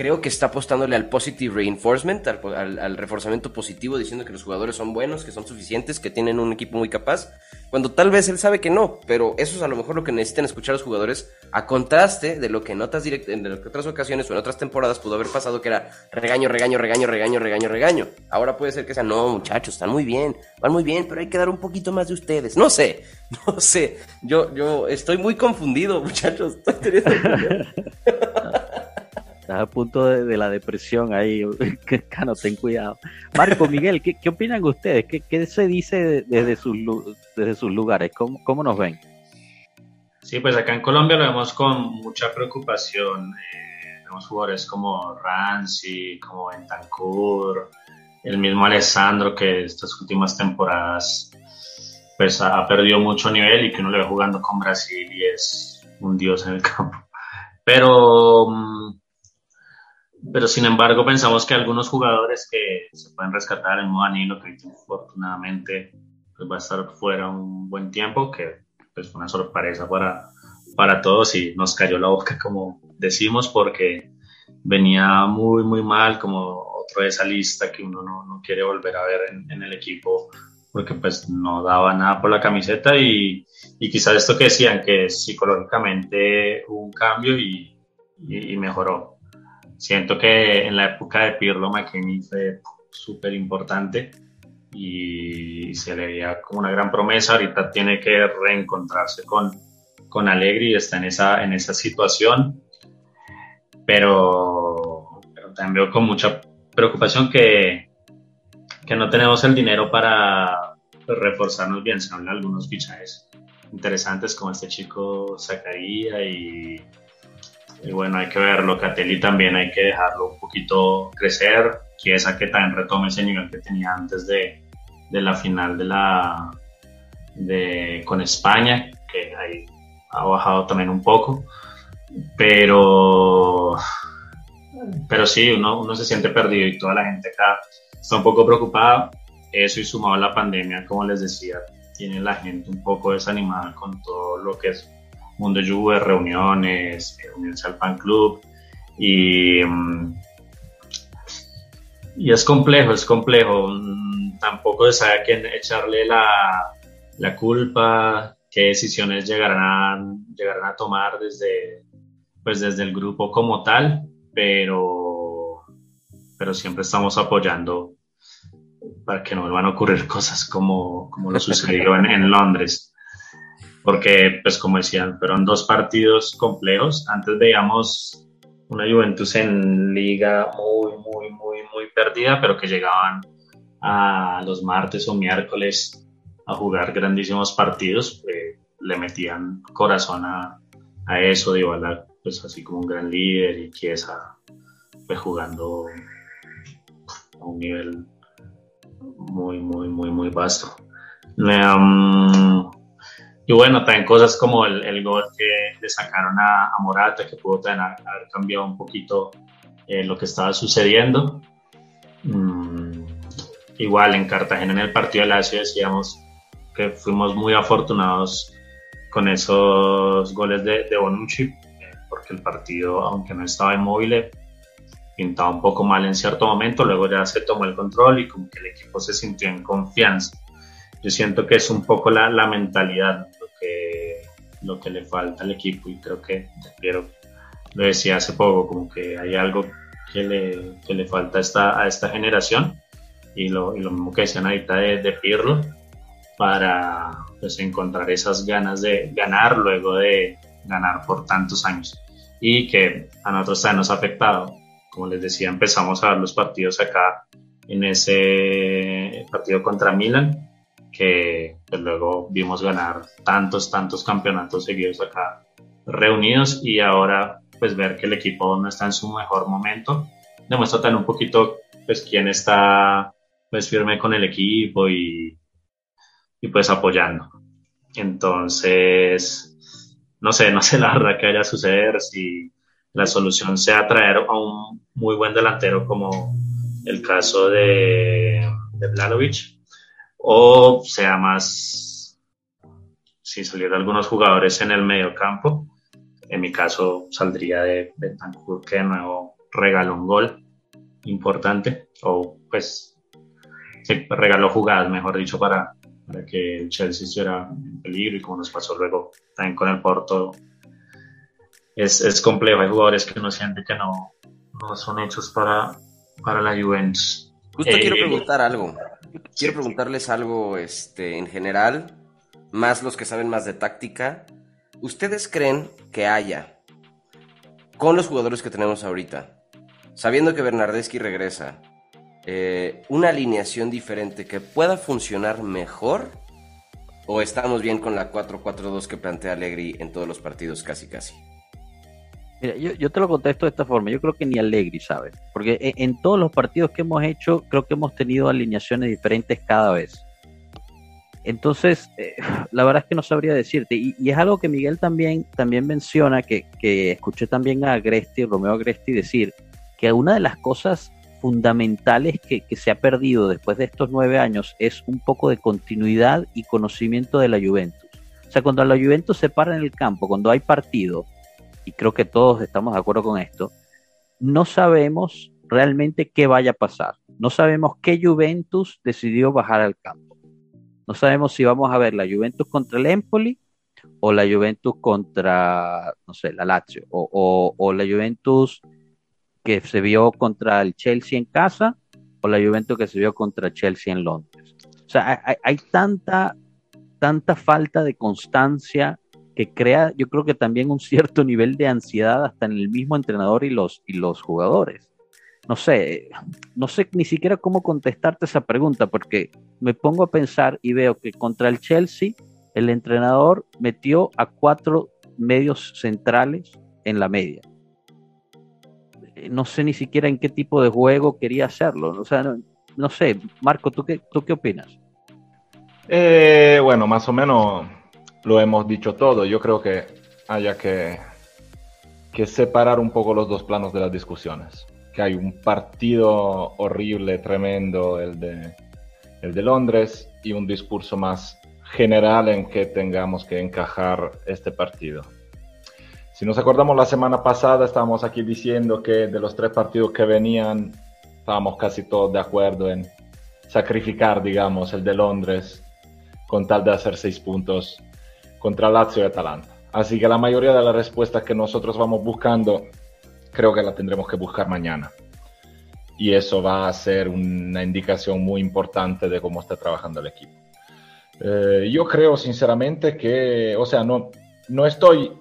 creo que está apostándole al positive reinforcement, al, reforzamiento positivo, diciendo que los jugadores son buenos, que son suficientes, que tienen un equipo muy capaz, cuando tal vez él sabe que no, pero eso es a lo mejor lo que necesitan escuchar los jugadores, a contraste de lo que en otras, en otras ocasiones o en otras temporadas pudo haber pasado, que era regaño, regaño, regaño, regaño, regaño, regaño. Ahora puede ser que sea, no, muchachos, están muy bien, van muy bien, pero hay que dar un poquito más de ustedes. No sé, no sé, yo, yo estoy muy confundido, muchachos, estoy teniendo... Estás a punto de, la depresión ahí. Cano, ten cuidado. Marco, Miguel, ¿qué, opinan ustedes? ¿Qué, se dice desde sus, desde sus lugares? ¿Cómo, ¿Cómo, nos ven? Sí, pues acá en Colombia lo vemos con mucha preocupación. Eh, vemos jugadores como Rancy, como Bentancur, el mismo Alessandro que estas últimas temporadas pues ha, perdido mucho nivel y que uno le ve jugando con Brasil y es un dios en el campo. Pero mm, pero sin embargo pensamos que algunos jugadores que se pueden rescatar en modo anilo, que afortunadamente pues va a estar fuera un buen tiempo, que pues fue una sorpresa para, para todos y nos cayó la boca como decimos porque venía muy muy mal como otro de esa lista que uno no, no quiere volver a ver en, el equipo porque pues no daba nada por la camiseta y, y quizás esto que decían que psicológicamente hubo un cambio y, y mejoró siento que en la época de Pirlo McKinney fue súper importante y se le veía como una gran promesa. Ahorita tiene que reencontrarse con, con Allegri y está en esa, en esa situación. Pero, también veo con mucha preocupación que, que no tenemos el dinero para reforzarnos bien. Se hablan algunos fichajes interesantes como este chico Zacarías y y bueno, hay que verlo. Catelli también hay que dejarlo un poquito crecer. Chiesa que también retome ese nivel que tenía antes de, de la final de la de, con España, que ahí ha bajado también un poco. Pero, pero sí, uno, uno se siente perdido y toda la gente acá está un poco preocupada. Eso y sumado a la pandemia, como les decía, tiene la gente un poco desanimada con todo lo que es Mundo Juve, reuniones, eh, unirse al fan club y, mm, y es complejo, es complejo. Mm, tampoco se sabe a quién echarle la, la culpa, qué decisiones llegarán, llegarán a tomar desde, pues desde el grupo como tal, pero, pero siempre estamos apoyando para que no vuelvan a ocurrir cosas como, como lo sucedió en Londres. Porque, pues como decían, fueron dos partidos complejos. Antes veíamos una Juventus en liga muy, muy, muy, muy perdida, pero que llegaban a los martes o miércoles a jugar grandísimos partidos, eh, le metían corazón a, a eso, de igualar, pues así como un gran líder y Chiesa pues jugando a un nivel muy, muy, muy, muy vasto. Um, y bueno, también cosas como el, el gol que le sacaron a, Morata, que pudo tener, haber cambiado un poquito eh, lo que estaba sucediendo. Mm, igual en Cartagena, en el partido de Lazio, decíamos que fuimos muy afortunados con esos goles de, de Bonucci, eh, porque el partido, aunque no estaba inmóvil, pintaba un poco mal en cierto momento, luego ya se tomó el control y como que el equipo se sintió en confianza. Yo siento que es un poco la, la mentalidad lo que, le falta al equipo y creo que lo decía hace poco, como que hay algo que le, que le falta a esta, a esta generación y lo, lo mismo que decían ahorita de, de Pirlo para pues, encontrar esas ganas de ganar luego de ganar por tantos años y que a nosotros también nos ha afectado. Como les decía, empezamos a ver los partidos acá en ese partido contra Milan que pues, luego vimos ganar tantos, tantos campeonatos seguidos acá reunidos y ahora pues ver que el equipo no está en su mejor momento demuestra también un poquito pues quién está pues firme con el equipo y, y pues apoyando. Entonces, no sé, no sé la verdad que haya suceder si la solución sea traer a un muy buen delantero como el caso de, de o sea más si salieran algunos jugadores en el medio campo. En mi caso saldría de Betancourt que de nuevo regaló un gol importante o pues regaló jugadas, mejor dicho, para, para que el Chelsea estuviera en peligro y como nos pasó luego también con el Porto. Es, es complejo, hay jugadores que uno siente que no, no son hechos para, para la Juventus. Justo quiero eh, preguntar algo. Quiero preguntarles algo este, en general, más los que saben más de táctica. ¿Ustedes creen que haya, con los jugadores que tenemos ahorita, sabiendo que Bernardeschi regresa, eh, una alineación diferente que pueda funcionar mejor? ¿O estamos bien con la 4-4-2 que plantea Allegri en todos los partidos casi casi? Yo, te lo contesto de esta forma. Yo creo que ni Allegri sabe. Porque en, todos los partidos que hemos hecho, creo que hemos tenido alineaciones diferentes cada vez. Entonces, eh, la verdad es que no sabría decirte. Y, es algo que Miguel también, también menciona, que, escuché también a Agresti, Romeo Agresti, decir que una de las cosas fundamentales que, que se ha perdido después de estos nueve años es un poco de continuidad y conocimiento de la Juventus. O sea, cuando la Juventus se para en el campo, cuando hay partido, y creo que todos estamos de acuerdo con esto, no sabemos realmente qué vaya a pasar. No sabemos qué Juventus decidió bajar al campo. No sabemos si vamos a ver la Juventus contra el Empoli o la Juventus contra, no sé, la Lazio o, o, la Juventus que se vio contra el Chelsea en casa o la Juventus que se vio contra Chelsea en Londres. O sea, hay, hay tanta, tanta falta de constancia que crea, yo creo que también un cierto nivel de ansiedad hasta en el mismo entrenador y los, y los jugadores. No sé, no sé ni siquiera cómo contestarte esa pregunta, porque me pongo a pensar y veo que contra el Chelsea el entrenador metió a cuatro medios centrales en la media. No sé ni siquiera en qué tipo de juego quería hacerlo. O sea, no, sé, Marco, ¿tú qué, tú qué opinas? Eh, bueno, más o menos lo hemos dicho todo. Yo creo que haya que, que separar un poco los dos planos de las discusiones. Que hay un partido horrible, tremendo, el de, el de Londres, y un discurso más general en que tengamos que encajar este partido. Si nos acordamos la semana pasada, estábamos aquí diciendo que de los tres partidos que venían, estábamos casi todos de acuerdo en sacrificar, digamos, el de Londres con tal de hacer seis puntos contra Lazio y Atalanta. Así que la mayoría de las respuestas que nosotros vamos buscando, creo que la tendremos que buscar mañana. y eso va a ser una indicación muy importante de cómo está trabajando el equipo. Eh, yo creo sinceramente que, o sea, no, no estoy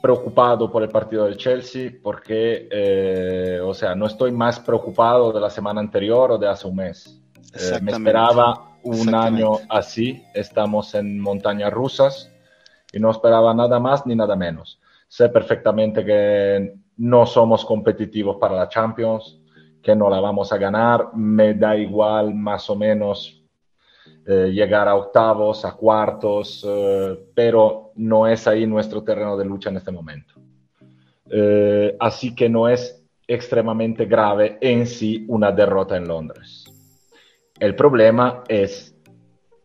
preocupado por el partido del Chelsea porque, eh, o sea, no estoy más preocupado de la semana anterior o de hace un mes. Eh, me esperaba un año así, estamos en montañas rusas y no esperaba nada más ni nada menos. Sé perfectamente que no somos competitivos para la Champions, que no la vamos a ganar, me da igual más o menos eh, llegar a octavos, a cuartos, eh, pero no es ahí nuestro terreno de lucha en este momento. Eh, así que no es extremadamente grave en sí una derrota en Londres. El problema es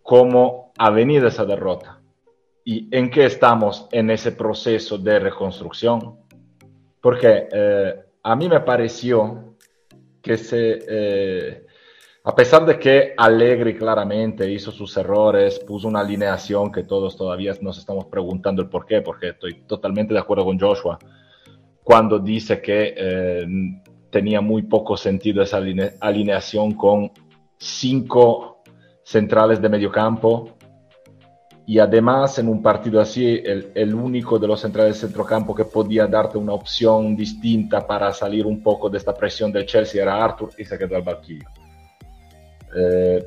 cómo ha venido esa derrota y en qué estamos en ese proceso de reconstrucción. Porque a mí me pareció que se, a pesar de que Allegri claramente hizo sus errores, puso una alineación que todos todavía nos estamos preguntando el por qué, porque estoy totalmente de acuerdo con Joshua cuando dice que eh, tenía muy poco sentido esa alineación con cinco centrales de medio campo y además en un partido así el, el, único de los centrales de centrocampo que podía darte una opción distinta para salir un poco de esta presión del Chelsea era Arthur y se quedó al banquillo. Eh,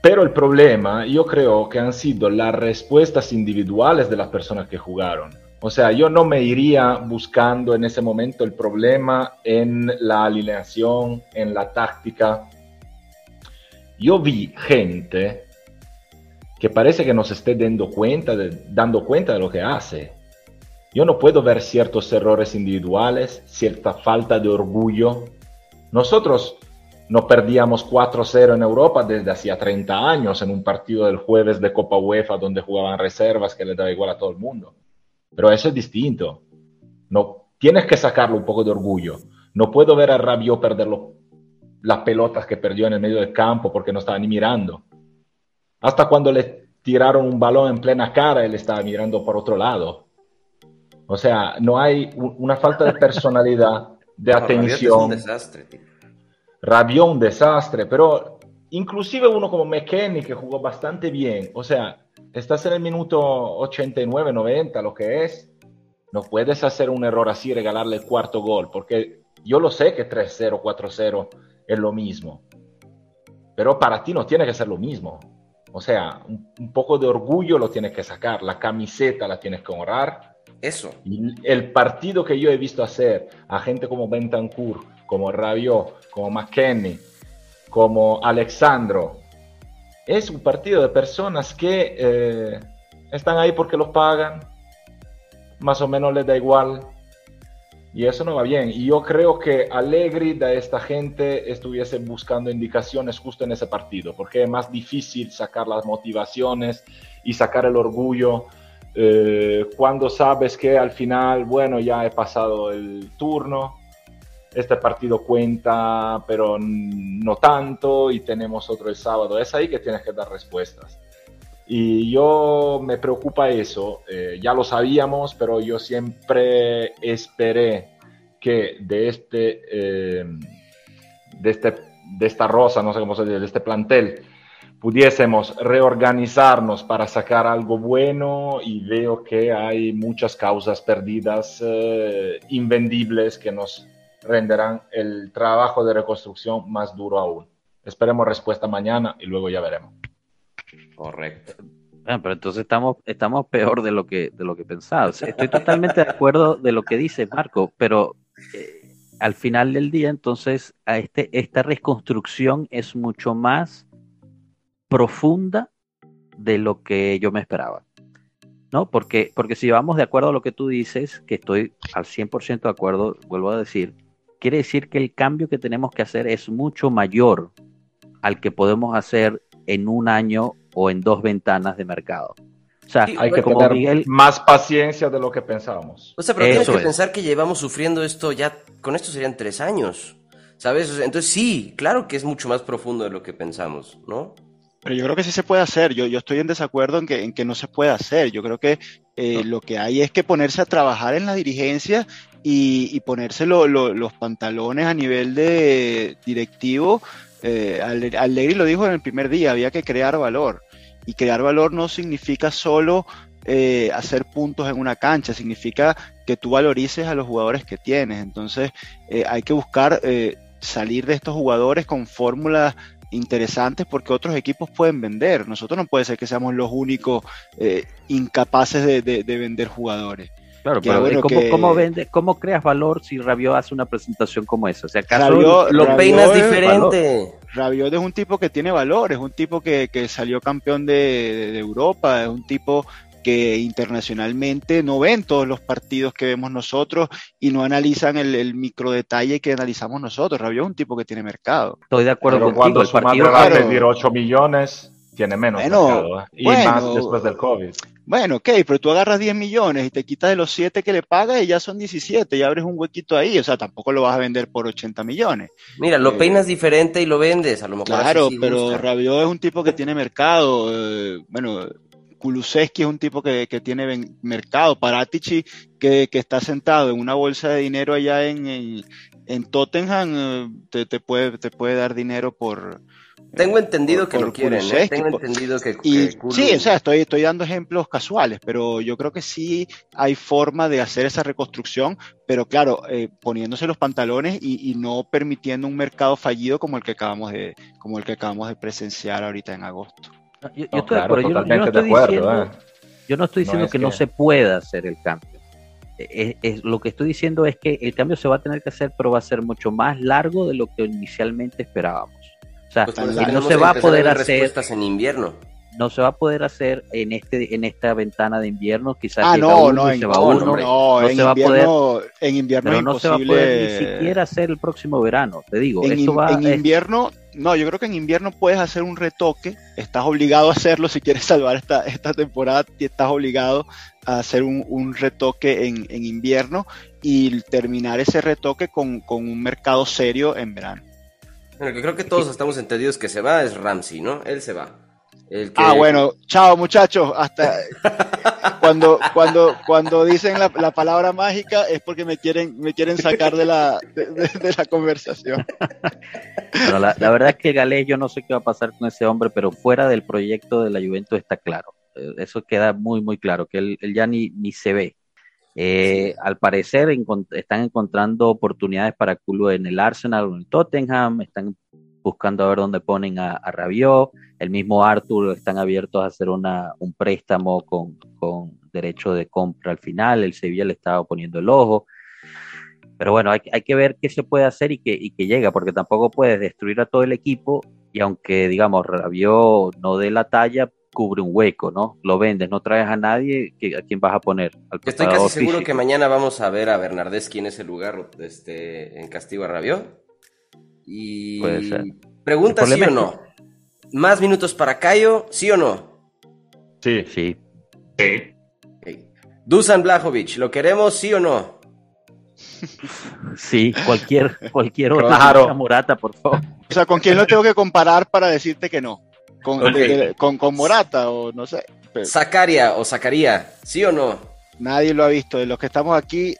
pero el problema yo creo que han sido las respuestas individuales de las personas que jugaron. O sea, yo no me iría buscando en ese momento el problema en la alineación, en la táctica. Yo vi gente que parece que no se esté dando cuenta de, dando cuenta de lo que hace. Yo no puedo ver ciertos errores individuales, cierta falta de orgullo. Nosotros no perdíamos 4-0 en Europa desde hacía 30 años en un partido del jueves de Copa UEFA donde jugaban reservas que le daba igual a todo el mundo. Pero eso es distinto. No, tienes que sacarlo un poco de orgullo. No puedo ver a Rabiot perder las pelotas que perdió en el medio del campo porque no estaba ni mirando. Hasta cuando le tiraron un balón en plena cara, él estaba mirando por otro lado. O sea, no hay una falta de personalidad, de atención. Es un desastre, Rabió un desastre, pero inclusive uno como McKenny que jugó bastante bien, o sea, estás en el minuto 89, 90, lo que es, no puedes hacer un error así y regalarle el cuarto gol, porque yo lo sé que 3-0, 4-0 es lo mismo, pero para ti no tiene que ser lo mismo. O sea, un, poco de orgullo lo tienes que sacar, la camiseta la tienes que honrar. Eso. Y el partido que yo he visto hacer a gente como Bentancur, como Rabiot, como McKenny, como Alexandro. Es un partido de personas que eh, están ahí porque los pagan, más o menos les da igual. Y eso no va bien. Y yo creo que Allegri de esta gente estuviese buscando indicaciones justo en ese partido, porque es más difícil sacar las motivaciones y sacar el orgullo eh, cuando sabes que al final, bueno, ya he pasado el turno, este partido cuenta, pero no tanto, y tenemos otro el sábado. Es ahí que tienes que dar respuestas. Y yo me preocupa eso, eh, ya lo sabíamos, pero yo siempre esperé que de este, eh, de este, de esta rosa, no sé cómo se dice, de este plantel, pudiésemos reorganizarnos para sacar algo bueno y veo que hay muchas causas perdidas, eh, invendibles que nos renderán el trabajo de reconstrucción más duro aún. Esperemos respuesta mañana y luego ya veremos. Correcto. Pero entonces estamos, estamos peor de lo que, de lo que pensaba. estoy totalmente de acuerdo de lo que dice Marco, pero eh, al final del día, entonces, a este, esta reconstrucción es mucho más profunda de lo que yo me esperaba. ¿No? Porque, porque si vamos de acuerdo a lo que tú dices, que estoy al 100% de acuerdo, vuelvo a decir, quiere decir que el cambio que tenemos que hacer es mucho mayor al que podemos hacer en un año o en dos ventanas de mercado. O sea, hay que tener más paciencia de lo que pensábamos. O sea, pero tienes que pensar que llevamos sufriendo esto ya, con esto serían tres años, ¿sabes? Entonces sí, claro que es mucho más profundo de lo que pensamos, ¿no? Pero yo creo que sí se puede hacer. Yo, yo estoy en desacuerdo en que, en que no se puede hacer. Yo creo que eh, lo que hay es que ponerse a trabajar en la dirigencia y, ponerse los pantalones a nivel de directivo. Eh, Allegri lo dijo en el primer día, había que crear valor. Y crear valor no significa solo eh, hacer puntos en una cancha, significa que tú valorices a los jugadores que tienes. Entonces eh, hay que buscar eh, salir de estos jugadores con fórmulas interesantes porque otros equipos pueden vender. Nosotros no puede ser que seamos los únicos incapaces de, vender jugadores. Claro, pero ¿cómo, vende, ¿cómo creas valor si Rabiot hace una presentación como esa? O sea, ¿acaso lo peinas diferente? Rabiot es un tipo que tiene valor, es un tipo que, salió campeón de, de, Europa, es un tipo que internacionalmente no ven todos los partidos que vemos nosotros y no analizan el, micro detalle que analizamos nosotros. Rabiot es un tipo que tiene mercado. Estoy de acuerdo Pero contigo. Cuando su partido, va a pedir 8 millones, tiene menos mercado. ¿eh? Y más después del COVID. Bueno, ok, pero tú agarras 10 millones y te quitas de los 7 que le pagas y ya son 17 y abres un huequito ahí. O sea, tampoco lo vas a vender por 80 millones. Mira, lo eh, peinas diferente y lo vendes, a lo mejor. Claro, pero Rabiot es un tipo que tiene mercado. Eh, bueno, Kulusevski es un tipo que, tiene mercado. Paratici, que, que, está sentado en una bolsa de dinero allá en, en, Tottenham, eh, te, puede, te puede dar dinero por... Tengo entendido que lo quieren, ¿eh? Tengo entendido que... Y, sí, o sea, estoy, estoy dando ejemplos casuales, pero yo creo que sí hay forma de hacer esa reconstrucción, pero claro, eh, poniéndose los pantalones y, y, no permitiendo un mercado fallido como el que acabamos de, como el que acabamos de presenciar ahorita en agosto. Yo, estoy no estoy diciendo, ¿eh? yo no estoy diciendo que, no se pueda hacer el cambio. Es, es, lo que estoy diciendo es que el cambio se va a tener que hacer, pero va a ser mucho más largo de lo que inicialmente esperábamos. O sea, pues no se va a poder hacer en invierno. No se va a poder hacer en este en esta ventana de invierno, quizás ah, no, no, se va uno, no, no se va a poder, en invierno pero no se va a poder ni siquiera hacer el próximo verano, te digo, en, eso va en invierno no, yo creo que en invierno puedes hacer un retoque, estás obligado a hacerlo si quieres salvar esta, esta temporada, estás obligado a hacer un, retoque en, invierno y terminar ese retoque con, un mercado serio en verano. Bueno, que creo que todos estamos entendidos que se va es Ramsey, ¿no? Él se va. Ah, bueno, chao muchachos, hasta cuando, cuando, cuando dicen la, palabra mágica es porque me quieren, me quieren sacar de la, de, la conversación. la, verdad es que Galés, yo no sé qué va a pasar con ese hombre, pero fuera del proyecto de la Juventus está claro. Eh, eso queda muy, muy claro, que él, ya ni, ni se ve. Eh, al parecer están encontrando oportunidades para culo en el Arsenal o en el Tottenham, están buscando a ver dónde ponen a, a el mismo Arthur están abiertos a hacer un préstamo con, derecho de compra al final, el Sevilla le estaba poniendo el ojo, pero bueno, hay, que ver qué se puede hacer y que, que llega, porque tampoco puedes destruir a todo el equipo y aunque, digamos, Rabiot no dé la talla, cubre un hueco, ¿no? Lo vendes, no traes a nadie, ¿a quién vas a poner? Estoy casi seguro que mañana vamos a ver a Bernardeschi en ese lugar este, en castigo a Rabiot. Y Puede ser. Pregunta sí o no. ¿Más minutos para Cayo, sí o no? Sí. Sí. Sí. Dusan Blajovic, ¿lo queremos sí o no? Sí, cualquier, cualquier otra Morata, por favor. O sea, ¿con quién lo tengo que comparar para decirte que no? ¿Con, con, Morata o no sé? Zacaria o Zacaría, ¿sí o no? Nadie lo ha visto. De los que estamos aquí,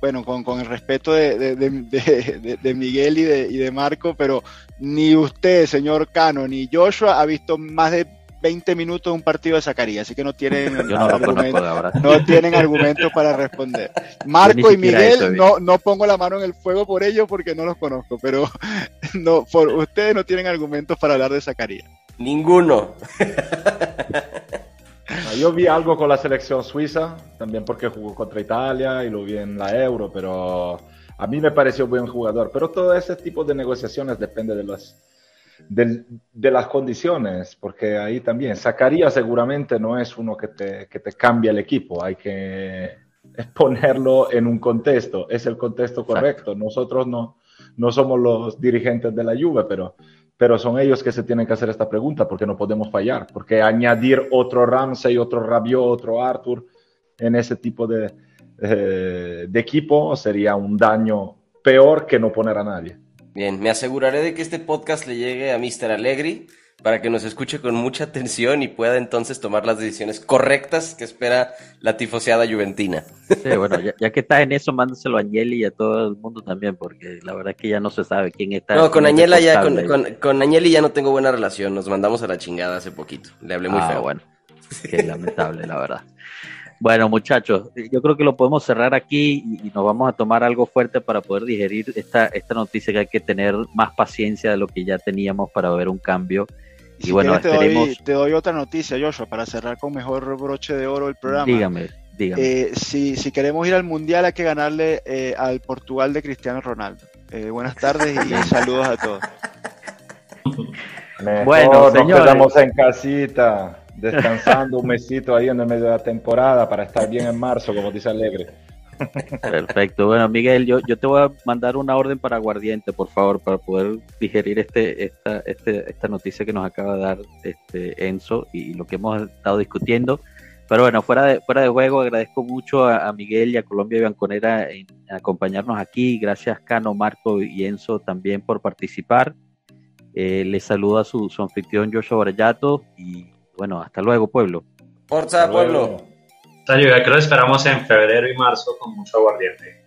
bueno, con, el respeto de, Miguel y de, y de Marco, pero ni usted, señor Cano, ni Joshua ha visto más de 20 minutos de un partido de Zacarías, así que no tienen, no, tienen argumentos para responder. Marco y Miguel, no, no pongo la mano en el fuego por ellos porque no los conozco, pero no, por, ustedes no tienen argumentos para hablar de Zacarías. Ninguno. Yo vi algo con la selección suiza, también porque jugó contra Italia y lo vi en la Euro, pero a mí me pareció buen jugador. Pero todo ese tipo de negociaciones depende de las, de, las condiciones, porque ahí también, Zacarías seguramente no es uno que te, que te cambia el equipo, hay que ponerlo en un contexto, es el contexto correcto. Nosotros no, no somos los dirigentes de la Juve, pero pero son ellos que se tienen que hacer esta pregunta porque no podemos fallar, porque añadir otro Ramsey, otro Rabiot, otro Arthur en ese tipo de, eh, de equipo sería un daño peor que no poner a nadie. Bien, me aseguraré de que este podcast le llegue a Mr. Allegri para que nos escuche con mucha atención y pueda entonces tomar las decisiones correctas que espera la tifoseada juventina. Sí, bueno, ya, que estás en eso, mándaselo a Añeli y a todo el mundo también, porque la verdad es que ya no se sabe quién está. No, con Añela ya, con, con, Añeli ya no tengo buena relación, nos mandamos a la chingada hace poquito, le hablé muy ah, feo. bueno, qué lamentable, la verdad. Bueno, muchachos, yo creo que lo podemos cerrar aquí y, nos vamos a tomar algo fuerte para poder digerir esta, esta noticia que hay que tener más paciencia de lo que ya teníamos para ver un cambio y, bueno, te, doy, te doy otra noticia, Joshua, para cerrar con mejor broche de oro el programa. Dígame, dígame. Eh, si, si, queremos ir al Mundial hay que ganarle eh, al Portugal de Cristiano Ronaldo. Eh, buenas tardes y saludos a todos. bueno, nos quedamos en casita, descansando un mesito ahí en el medio de la temporada para estar bien en marzo, como dice Alegre. Perfecto. Bueno, Miguel, yo, yo te voy a mandar una orden para aguardiente, por favor, para poder digerir este, esta, este, esta noticia que nos acaba de dar este Enzo y lo que hemos estado discutiendo. Pero bueno, fuera de, fuera de juego, agradezco mucho a, Miguel y a Colombia y Banconera en, acompañarnos aquí. Gracias, Cano, Marco y Enzo también por participar. Eh, les saluda su, su anfitrión Joshua Barayato y bueno, hasta luego, pueblo. Forza, pueblo. La lluvia que lo esperamos en febrero y marzo con mucho aguardiente.